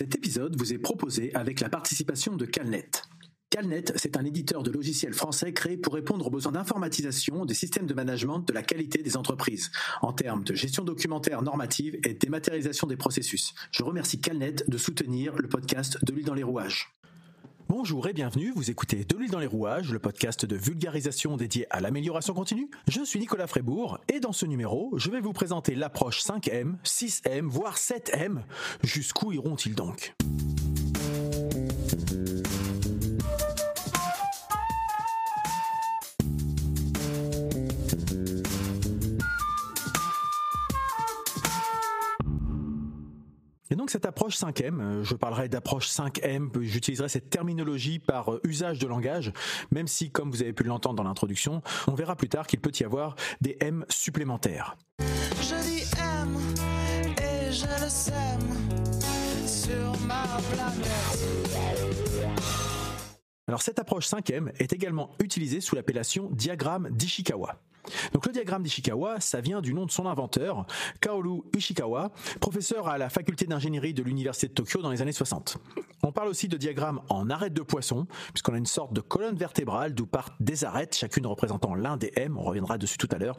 Cet épisode vous est proposé avec la participation de Calnet. Calnet, c'est un éditeur de logiciels français créé pour répondre aux besoins d'informatisation des systèmes de management de la qualité des entreprises, en termes de gestion documentaire normative et dématérialisation des processus. Je remercie Calnet de soutenir le podcast de l'huile dans les rouages. Bonjour et bienvenue, vous écoutez De l'huile dans les rouages, le podcast de vulgarisation dédié à l'amélioration continue. Je suis Nicolas Frébourg et dans ce numéro, je vais vous présenter l'approche 5M, 6M, voire 7M. Jusqu'où iront-ils donc? Et donc cette approche 5M, euh, je parlerai d'approche 5M, j'utiliserai cette terminologie par euh, usage de langage, même si, comme vous avez pu l'entendre dans l'introduction, on verra plus tard qu'il peut y avoir des M supplémentaires. Je dis M et je le sème sur ma planète. Alors cette approche 5M est également utilisée sous l'appellation diagramme d'Ishikawa. Donc le diagramme d'Ishikawa, ça vient du nom de son inventeur, Kaoru Ishikawa, professeur à la faculté d'ingénierie de l'université de Tokyo dans les années 60. On parle aussi de diagramme en arête de poisson, puisqu'on a une sorte de colonne vertébrale d'où partent des arêtes, chacune représentant l'un des M, on reviendra dessus tout à l'heure,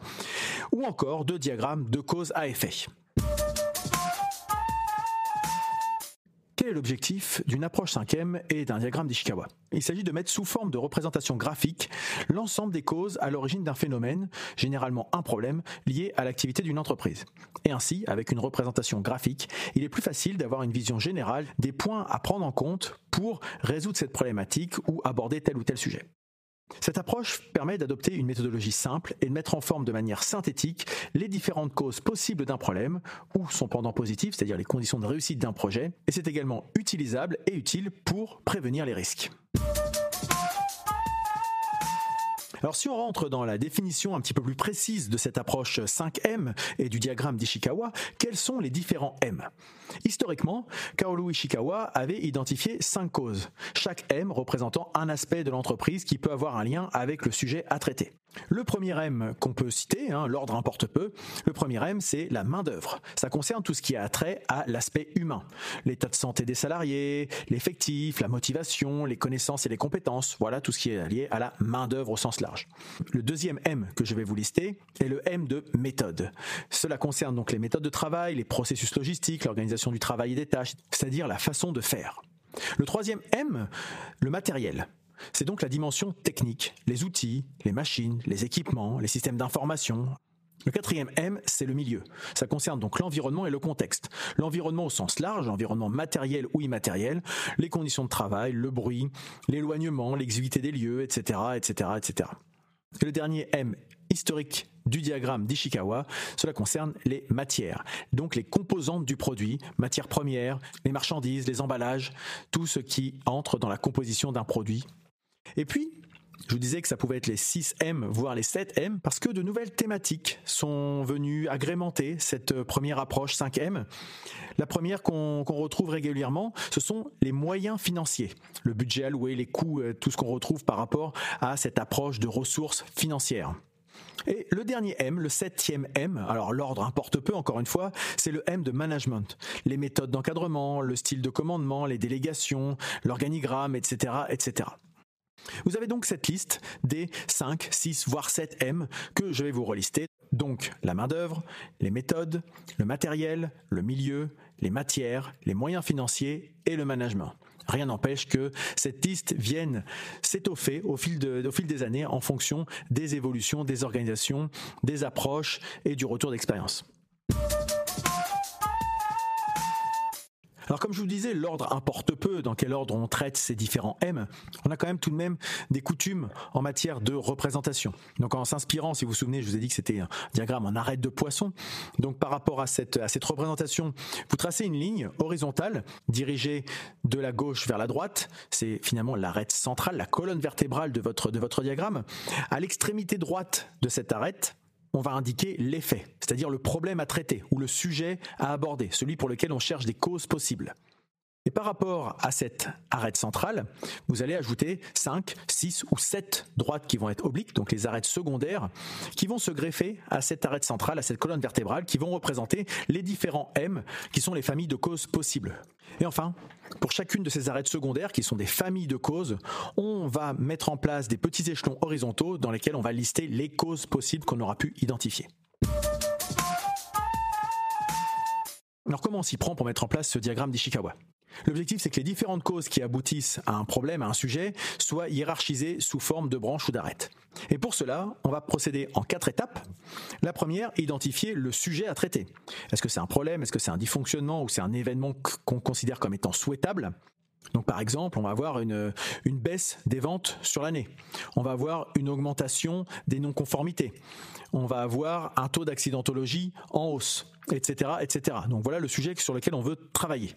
ou encore de diagramme de cause à effet. L'objectif d'une approche 5M et d'un diagramme d'Ishikawa Il s'agit de mettre sous forme de représentation graphique l'ensemble des causes à l'origine d'un phénomène, généralement un problème, lié à l'activité d'une entreprise. Et ainsi, avec une représentation graphique, il est plus facile d'avoir une vision générale des points à prendre en compte pour résoudre cette problématique ou aborder tel ou tel sujet. Cette approche permet d'adopter une méthodologie simple et de mettre en forme de manière synthétique les différentes causes possibles d'un problème ou son pendant positif, c'est-à-dire les conditions de réussite d'un projet, et c'est également utilisable et utile pour prévenir les risques. Alors si on rentre dans la définition un petit peu plus précise de cette approche 5M et du diagramme d'Ishikawa, quels sont les différents M? Historiquement, Kaoru Ishikawa avait identifié cinq causes, chaque M représentant un aspect de l'entreprise qui peut avoir un lien avec le sujet à traiter. Le premier M qu'on peut citer, hein, l'ordre importe peu, le premier M c'est la main d'œuvre. Ça concerne tout ce qui a trait à l'aspect humain, l'état de santé des salariés, l'effectif, la motivation, les connaissances et les compétences, voilà tout ce qui est lié à la main d'œuvre au sens large. Le deuxième M que je vais vous lister est le M de méthode. Cela concerne donc les méthodes de travail, les processus logistiques, l'organisation du travail et des tâches, c'est-à-dire la façon de faire. Le troisième M, le matériel. C'est donc la dimension technique, les outils, les machines, les équipements, les systèmes d'information. Le quatrième M, c'est le milieu. Ça concerne donc l'environnement et le contexte. L'environnement au sens large, l'environnement matériel ou immatériel, les conditions de travail, le bruit, l'éloignement, l'exiguïté des lieux, etc., etc., etc. Et le dernier M historique du diagramme d'Ishikawa, cela concerne les matières, donc les composantes du produit, matières premières, les marchandises, les emballages, tout ce qui entre dans la composition d'un produit et puis, je vous disais que ça pouvait être les 6M, voire les 7M, parce que de nouvelles thématiques sont venues agrémenter cette première approche 5M. La première qu'on retrouve régulièrement, ce sont les moyens financiers, le budget alloué, les coûts, euh, tout ce qu'on retrouve par rapport à cette approche de ressources financières. Et le dernier M, le septième M, alors l'ordre importe peu encore une fois, c'est le M de management. Les méthodes d'encadrement, le style de commandement, les délégations, l'organigramme, etc., etc. Vous avez donc cette liste des 5, 6, voire 7 M que je vais vous relister. Donc la main-d'œuvre, les méthodes, le matériel, le milieu, les matières, les moyens financiers et le management. Rien n'empêche que cette liste vienne s'étoffer au, fil au fil des années en fonction des évolutions, des organisations, des approches et du retour d'expérience. Alors comme je vous disais, l'ordre importe peu dans quel ordre on traite ces différents M. On a quand même tout de même des coutumes en matière de représentation. Donc en s'inspirant, si vous vous souvenez, je vous ai dit que c'était un diagramme en arête de poisson. Donc par rapport à cette, représentation, vous tracez une ligne horizontale dirigée de la gauche vers la droite. C'est finalement l'arête centrale, la colonne vertébrale de votre, de votre diagramme. À l'extrémité droite de cette arête, on va indiquer l'effet, c'est-à-dire le problème à traiter ou le sujet à aborder, celui pour lequel on cherche des causes possibles. Et par rapport à cette arête centrale, vous allez ajouter 5, 6 ou 7 droites qui vont être obliques, donc les arêtes secondaires, qui vont se greffer à cette arête centrale, à cette colonne vertébrale, qui vont représenter les différents M, qui sont les familles de causes possibles. Et enfin, pour chacune de ces arêtes secondaires, qui sont des familles de causes, on va mettre en place des petits échelons horizontaux dans lesquels on va lister les causes possibles qu'on aura pu identifier. Alors comment on s'y prend pour mettre en place ce diagramme d'Ishikawa? L'objectif, c'est que les différentes causes qui aboutissent à un problème, à un sujet, soient hiérarchisées sous forme de branches ou d'arêtes. Et pour cela, on va procéder en quatre étapes. La première, identifier le sujet à traiter. Est-ce que c'est un problème, est-ce que c'est un dysfonctionnement ou c'est un événement qu'on considère comme étant souhaitable? Donc par exemple, on va avoir une, baisse des ventes sur l'année. On va avoir une augmentation des non-conformités. On va avoir un taux d'accidentologie en hausse, etc., etc. Donc voilà le sujet sur lequel on veut travailler.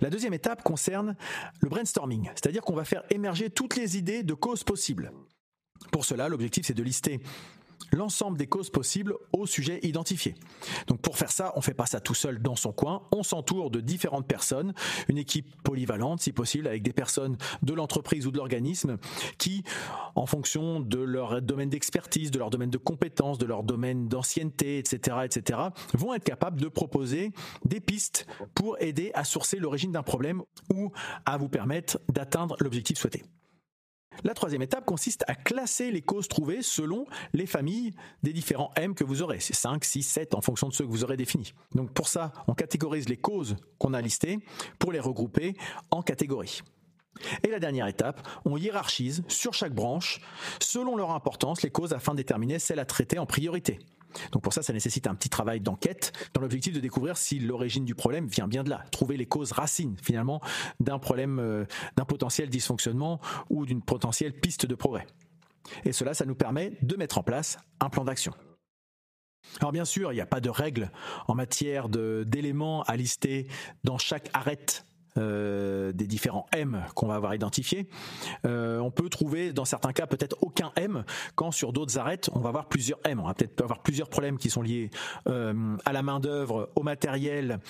La deuxième étape concerne le brainstorming, c'est-à-dire qu'on va faire émerger toutes les idées de causes possibles. Pour cela, l'objectif c'est de lister l'ensemble des causes possibles au sujet identifié. Donc pour faire ça, on fait pas ça tout seul dans son coin, on s'entoure de différentes personnes, une équipe polyvalente si possible avec des personnes de l'entreprise ou de l'organisme qui en fonction de leur domaine d'expertise, de leur domaine de compétences, de leur domaine d'ancienneté, etc., etc., vont être capables de proposer des pistes pour aider à sourcer l'origine d'un problème ou à vous permettre d'atteindre l'objectif souhaité. La troisième étape consiste à classer les causes trouvées selon les familles des différents M que vous aurez. C'est 5, 6, 7 en fonction de ceux que vous aurez définis. Donc pour ça, on catégorise les causes qu'on a listées pour les regrouper en catégories. Et la dernière étape, on hiérarchise sur chaque branche, selon leur importance, les causes afin de déterminer celles à traiter en priorité. Donc pour ça, ça nécessite un petit travail d'enquête dans l'objectif de découvrir si l'origine du problème vient bien de là, trouver les causes racines finalement d'un problème, euh, d'un potentiel dysfonctionnement ou d'une potentielle piste de progrès. Et cela, ça nous permet de mettre en place un plan d'action. Alors bien sûr, il n'y a pas de règle en matière d'éléments à lister dans chaque arête euh, des différents M qu'on va avoir identifiés. Euh, on peut trouver dans certains cas peut-être aucun M, quand sur d'autres arêtes on va avoir plusieurs M. On va peut-être avoir plusieurs problèmes qui sont liés euh, à la main d'œuvre, au matériel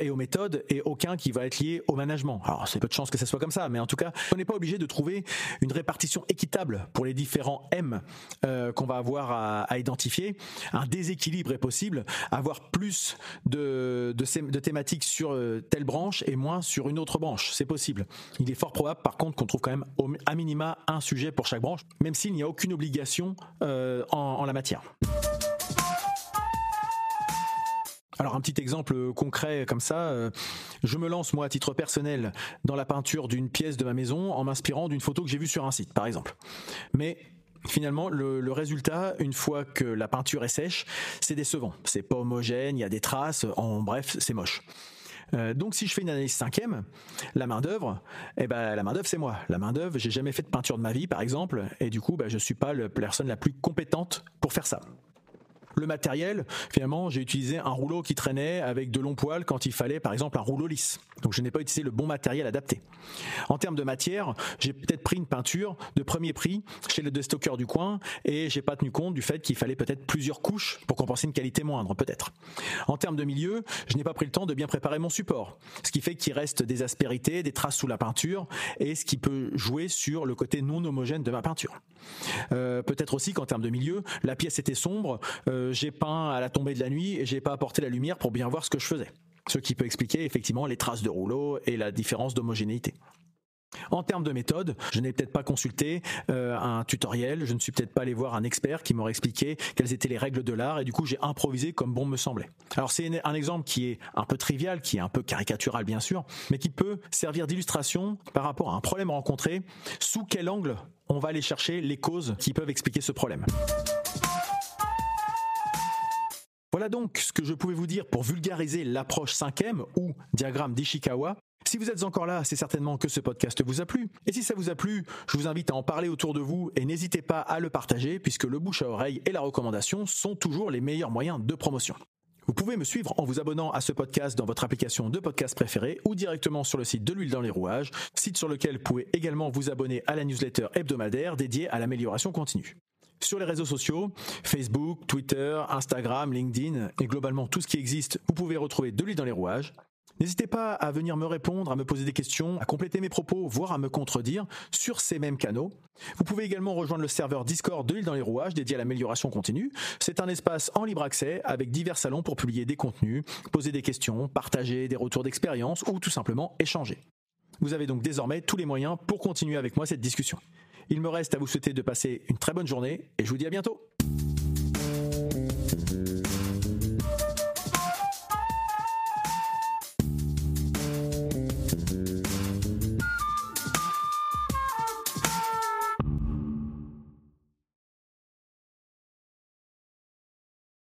et aux méthodes, et aucun qui va être lié au management. Alors c'est peu de chance que ça soit comme ça, mais en tout cas on n'est pas obligé de trouver une répartition équitable pour les différents M qu'on va avoir à, identifier. Un déséquilibre est possible, avoir plus de thématiques sur telle branche et moins sur une autre branche. C'est possible. Il est fort probable, par contre, qu'on trouve quand même à minima un sujet pour chaque branche, même s'il n'y a aucune obligation euh, en, la matière. Alors un petit exemple concret comme ça, euh, je me lance moi à titre personnel dans la peinture d'une pièce de ma maison en m'inspirant d'une photo que j'ai vue sur un site par exemple. Mais finalement le, le, résultat une fois que la peinture est sèche, c'est décevant. C'est pas homogène, il y a des traces, en bref, c'est moche. Euh, donc si je fais une analyse cinquième, la main d'œuvre, eh ben la main d'œuvre c'est moi. La main d'œuvre, j'ai jamais fait de peinture de ma vie par exemple, et du coup ben, je suis pas la personne la plus compétente pour faire ça. Le matériel, finalement, j'ai utilisé un rouleau qui traînait avec de longs poils quand il fallait, par exemple, un rouleau lisse. Donc je n'ai pas utilisé le bon matériel adapté. En termes de matière, j'ai peut-être pris une peinture de premier prix chez le destocker du coin et j'ai pas tenu compte du fait qu'il fallait peut-être plusieurs couches pour compenser une qualité moindre, peut-être. En termes de milieu, je n'ai pas pris le temps de bien préparer mon support, ce qui fait qu'il reste des aspérités, des traces sous la peinture et ce qui peut jouer sur le côté non homogène de ma peinture. Euh, peut-être aussi qu'en termes de milieu, la pièce était sombre, euh, j'ai peint à la tombée de la nuit et j'ai pas apporté la lumière pour bien voir ce que je faisais. Ce qui peut expliquer effectivement les traces de rouleau et la différence d'homogénéité. En termes de méthode, je n'ai peut-être pas consulté euh, un tutoriel, je ne suis peut-être pas allé voir un expert qui m'aurait expliqué quelles étaient les règles de l'art et du coup j'ai improvisé comme bon me semblait. Alors c'est un exemple qui est un peu trivial, qui est un peu caricatural bien sûr, mais qui peut servir d'illustration par rapport à un problème rencontré, sous quel angle on va aller chercher les causes qui peuvent expliquer ce problème? Voilà donc ce que je pouvais vous dire pour vulgariser l'approche 5M ou diagramme d'Ishikawa. Si vous êtes encore là, c'est certainement que ce podcast vous a plu. Et si ça vous a plu, je vous invite à en parler autour de vous et n'hésitez pas à le partager puisque le bouche à oreille et la recommandation sont toujours les meilleurs moyens de promotion. Vous pouvez me suivre en vous abonnant à ce podcast dans votre application de podcast préférée ou directement sur le site de l'huile dans les rouages, site sur lequel vous pouvez également vous abonner à la newsletter hebdomadaire dédiée à l'amélioration continue. Sur les réseaux sociaux, Facebook, Twitter, Instagram, LinkedIn et globalement tout ce qui existe, vous pouvez retrouver de l'huile dans les rouages. N'hésitez pas à venir me répondre, à me poser des questions, à compléter mes propos, voire à me contredire sur ces mêmes canaux. Vous pouvez également rejoindre le serveur Discord de l'île dans les rouages dédié à l'amélioration continue. C'est un espace en libre accès avec divers salons pour publier des contenus, poser des questions, partager des retours d'expérience ou tout simplement échanger. Vous avez donc désormais tous les moyens pour continuer avec moi cette discussion. Il me reste à vous souhaiter de passer une très bonne journée et je vous dis à bientôt.